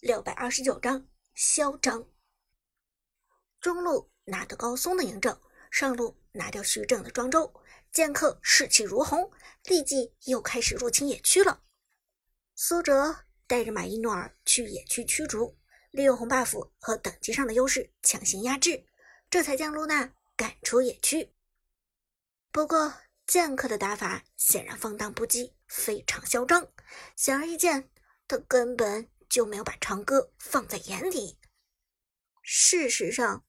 六百二十九章嚣张。中路拿到高松的嬴政，上路拿掉徐正的庄周，剑客士气如虹，立即又开始入侵野区了。苏哲带着马伊诺尔去野区驱逐，利用红 buff 和等级上的优势强行压制，这才将露娜赶出野区。不过剑客的打法显然放荡不羁，非常嚣张，显而易见，他根本。就没有把长歌放在眼里。事实上，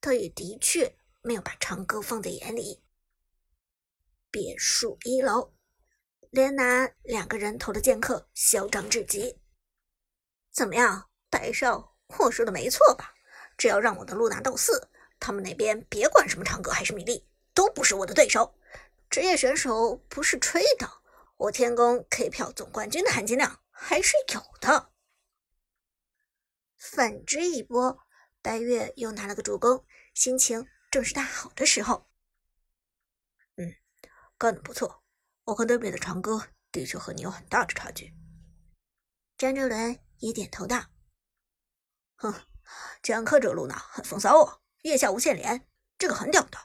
他也的确没有把长歌放在眼里。别墅一楼，连拿两个人头的剑客嚣张至极。怎么样，白少，我说的没错吧？只要让我的露娜斗四，他们那边别管什么长歌还是米粒，都不是我的对手。职业选手不是吹的，我天宫 K 票总冠军的含金量还是有的。反之一波，白月又拿了个助攻，心情正是大好的时候。嗯，干得不错，我和对面的长歌的确和你有很大的差距。张哲伦也点头道：“哼，剑客这路呢很风骚啊，月下无限连，这个很屌的。”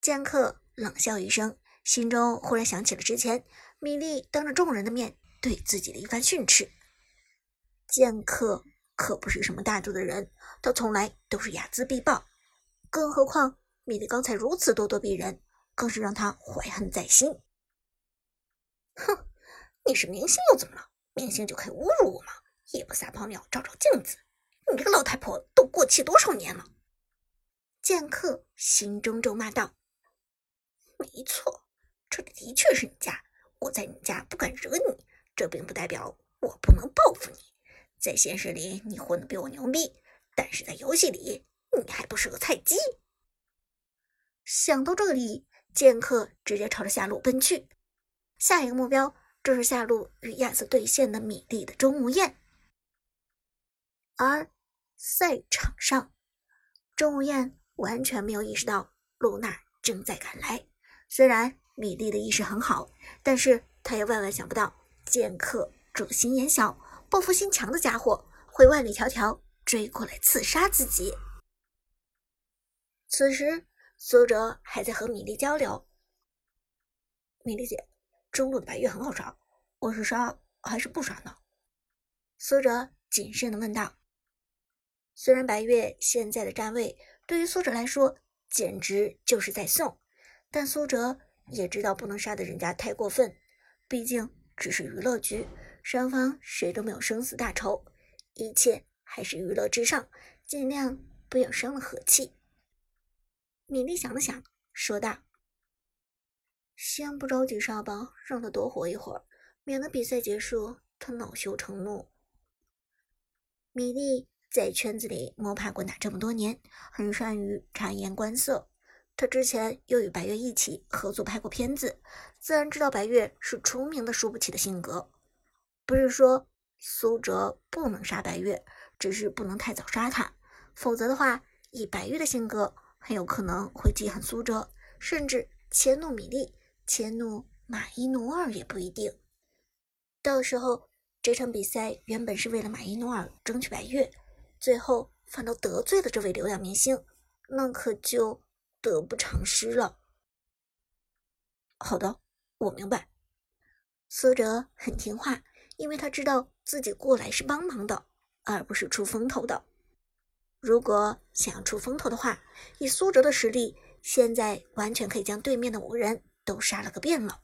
剑客冷笑一声，心中忽然想起了之前米莉当着众人的面对自己的一番训斥。剑客可不是什么大度的人，他从来都是睚眦必报。更何况米莉刚才如此咄咄逼人，更是让他怀恨在心。哼，你是明星又怎么了？明星就可以侮辱我吗？也不撒泡尿照照镜子？你这个老太婆都过气多少年了？剑客心中咒骂道：“没错，这里的确是你家。我在你家不敢惹你，这并不代表我不能报复你。”在现实里，你混的比我牛逼，但是在游戏里，你还不是个菜鸡。想到这里，剑客直接朝着下路奔去，下一个目标正是下路与亚瑟对线的米莉的钟无艳。而赛场上，钟无艳完全没有意识到露娜正在赶来。虽然米莉的意识很好，但是她也万万想不到剑客这心眼小。报复心强的家伙会万里迢迢追过来刺杀自己。此时，苏哲还在和米粒交流。米粒姐，中路的白月很好杀，我是杀还是不杀呢？苏哲谨慎的问道。虽然白月现在的站位对于苏哲来说简直就是在送，但苏哲也知道不能杀的人家太过分，毕竟只是娱乐局。双方谁都没有生死大仇，一切还是娱乐至上，尽量不要伤了和气。米莉想了想，说道：“先不着急杀吧，让他多活一会儿，免得比赛结束他恼羞成怒。”米莉在圈子里摸爬滚打这么多年，很善于察言观色。他之前又与白月一起合作拍过片子，自然知道白月是出名的输不起的性格。不是说苏哲不能杀白月，只是不能太早杀他，否则的话，以白月的性格，很有可能会记恨苏哲，甚至迁怒米粒，迁怒马伊努尔也不一定。到时候这场比赛原本是为了马伊努尔争取白月，最后反倒得罪了这位流量明星，那可就得不偿失了。好的，我明白。苏哲很听话。因为他知道自己过来是帮忙的，而不是出风头的。如果想要出风头的话，以苏哲的实力，现在完全可以将对面的五人都杀了个遍了。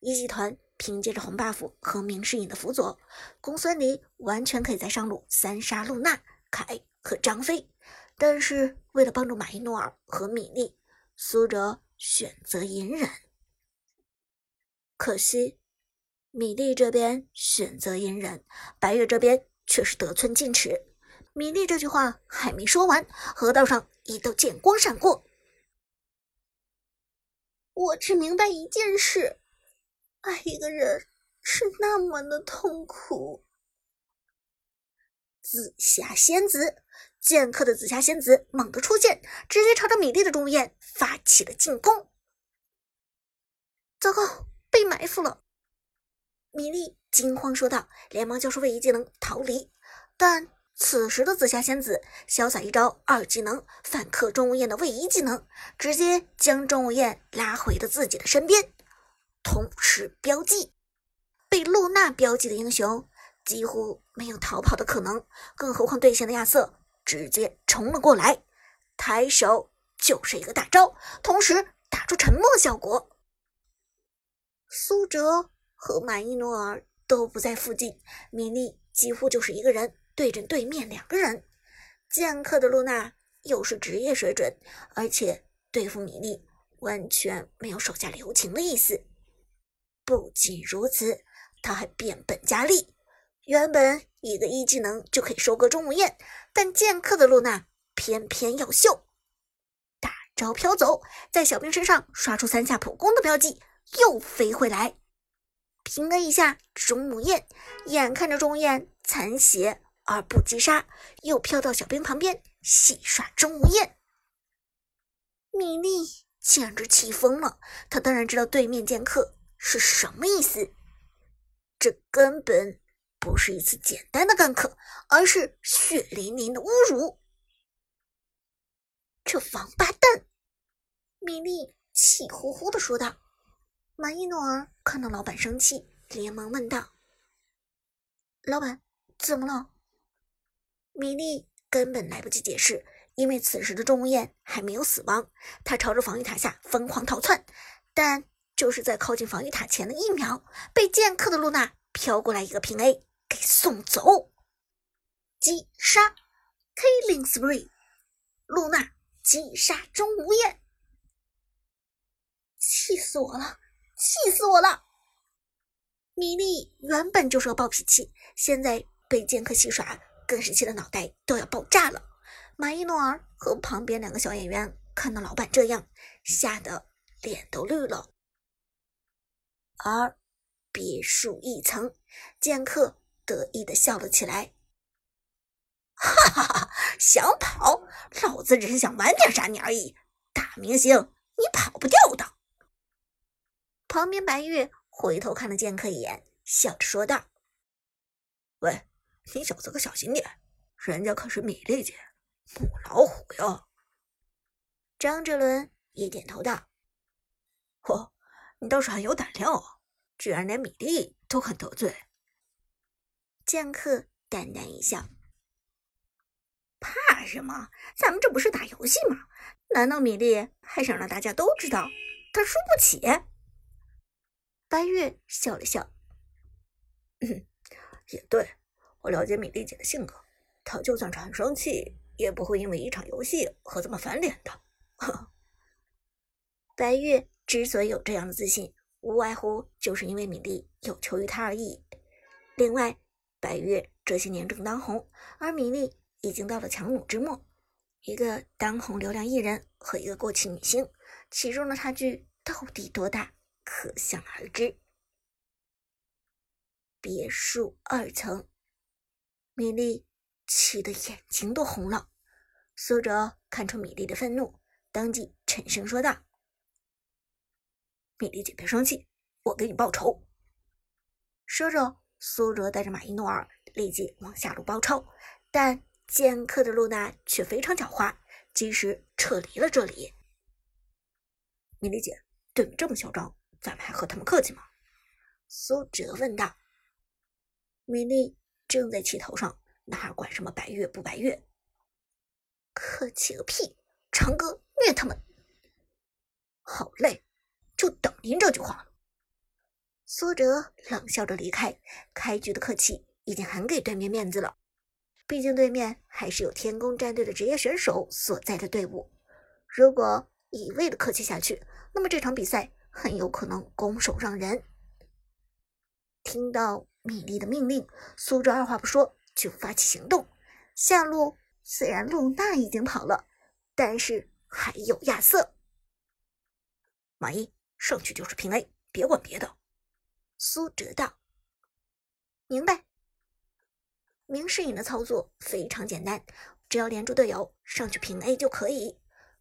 一集团凭借着红 buff 和明世隐的辅佐，公孙离完全可以在上路三杀露娜、凯和张飞。但是为了帮助马伊诺尔和米莉，苏哲选择隐忍。可惜。米莉这边选择隐忍，白月这边却是得寸进尺。米莉这句话还没说完，河道上一道剑光闪过。我只明白一件事：爱一个人是那么的痛苦。紫霞仙子，剑客的紫霞仙子猛地出现，直接朝着米莉的中焰发起了进攻。糟糕，被埋伏了！米莉惊慌说道，连忙交出位移技能逃离。但此时的紫霞仙子潇洒一招二技能反克钟无艳的位移技能，直接将钟无艳拉回了自己的身边，同时标记。被露娜标记的英雄几乎没有逃跑的可能，更何况对线的亚瑟直接冲了过来，抬手就是一个大招，同时打出沉默效果。苏哲和马伊诺尔都不在附近，米莉几乎就是一个人。对阵对面两个人，剑客的露娜又是职业水准，而且对付米莉完全没有手下留情的意思。不仅如此，他还变本加厉。原本一个一技能就可以收割钟无艳，但剑客的露娜偏偏要秀，大招飘走，在小兵身上刷出三下普攻的标记，又飞回来，平 A 一下钟无艳，眼看着钟无艳残血。而不击杀，又飘到小兵旁边戏耍钟无艳。米莉简直气疯了，他当然知道对面剑客是什么意思，这根本不是一次简单的干克，而是血淋淋的侮辱。这王八蛋！米莉气呼呼的说道。马伊诺尔看到老板生气，连忙问道：“老板，怎么了？”米莉根本来不及解释，因为此时的钟无艳还没有死亡。她朝着防御塔下疯狂逃窜，但就是在靠近防御塔前的一秒，被剑客的露娜飘过来一个平 A 给送走。击杀，Killing Spree，露娜击杀钟无艳，气死我了！气死我了！米莉原本就是个暴脾气，现在被剑客戏耍。更是气得脑袋都要爆炸了。马伊诺尔和旁边两个小演员看到老板这样，吓得脸都绿了。而别墅一层，剑客得意的笑了起来：“哈哈哈！想跑，老子只是想晚点杀你而已。大明星，你跑不掉的。”旁边白玉回头看了剑客一眼，笑着说道：“喂。”你小子可小心点，人家可是米莉姐，母老虎哟。张哲伦也点头道：“嚯，你倒是很有胆量哦，居然连米莉都肯得罪。”剑客淡淡一笑：“怕什么？咱们这不是打游戏吗？难道米莉还想让大家都知道他输不起？”白月笑了笑：“，也对。”我了解米莉姐的性格，她就算是很生气，也不会因为一场游戏和咱们翻脸的。白月之所以有这样的自信，无外乎就是因为米莉有求于他而已。另外，白月这些年正当红，而米莉已经到了强弩之末，一个当红流量艺人和一个过气女星，其中的差距到底多大，可想而知。别墅二层。米莉气得眼睛都红了，苏哲看出米莉的愤怒，当即沉声说道：“米莉姐，别生气，我给你报仇。”说着，苏哲带着马伊诺尔立即往下路包抄，但剑客的露娜却非常狡猾，及时撤离了这里。米莉姐，对你这么嚣张，咱们还和他们客气吗？”苏哲问道。米莉。正在气头上，哪管什么白月不白月？客气个屁！长歌虐他们，好累，就等您这句话了。苏哲冷笑着离开。开局的客气已经很给对面面子了，毕竟对面还是有天宫战队的职业选手所在的队伍。如果一味的客气下去，那么这场比赛很有可能拱手让人。听到。米莉的命令，苏哲二话不说就发起行动。下路虽然露娜已经跑了，但是还有亚瑟。马一上去就是平 A，别管别的。苏哲道：“明白。”明世隐的操作非常简单，只要连住队友上去平 A 就可以。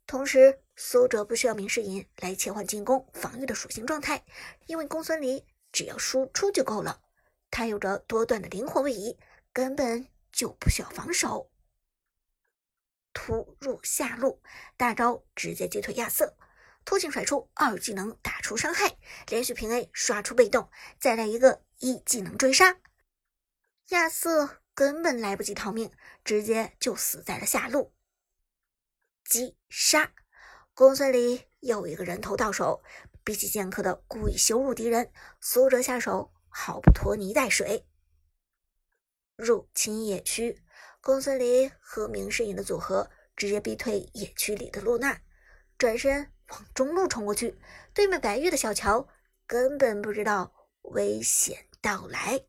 同时，苏哲不需要明世隐来切换进攻、防御的属性状态，因为公孙离只要输出就够了。他有着多段的灵活位移，根本就不需要防守。突入下路，大招直接击退亚瑟，突进甩出二技能打出伤害，连续平 A 刷出被动，再来一个一技能追杀，亚瑟根本来不及逃命，直接就死在了下路。击杀，公孙离又一个人头到手，比起剑客的故意羞辱敌人，苏哲下手毫不拖泥带水。入侵野区。公孙离和明世隐的组合直接逼退野区里的露娜，转身往中路冲过去。对面白玉的小乔根本不知道危险到来。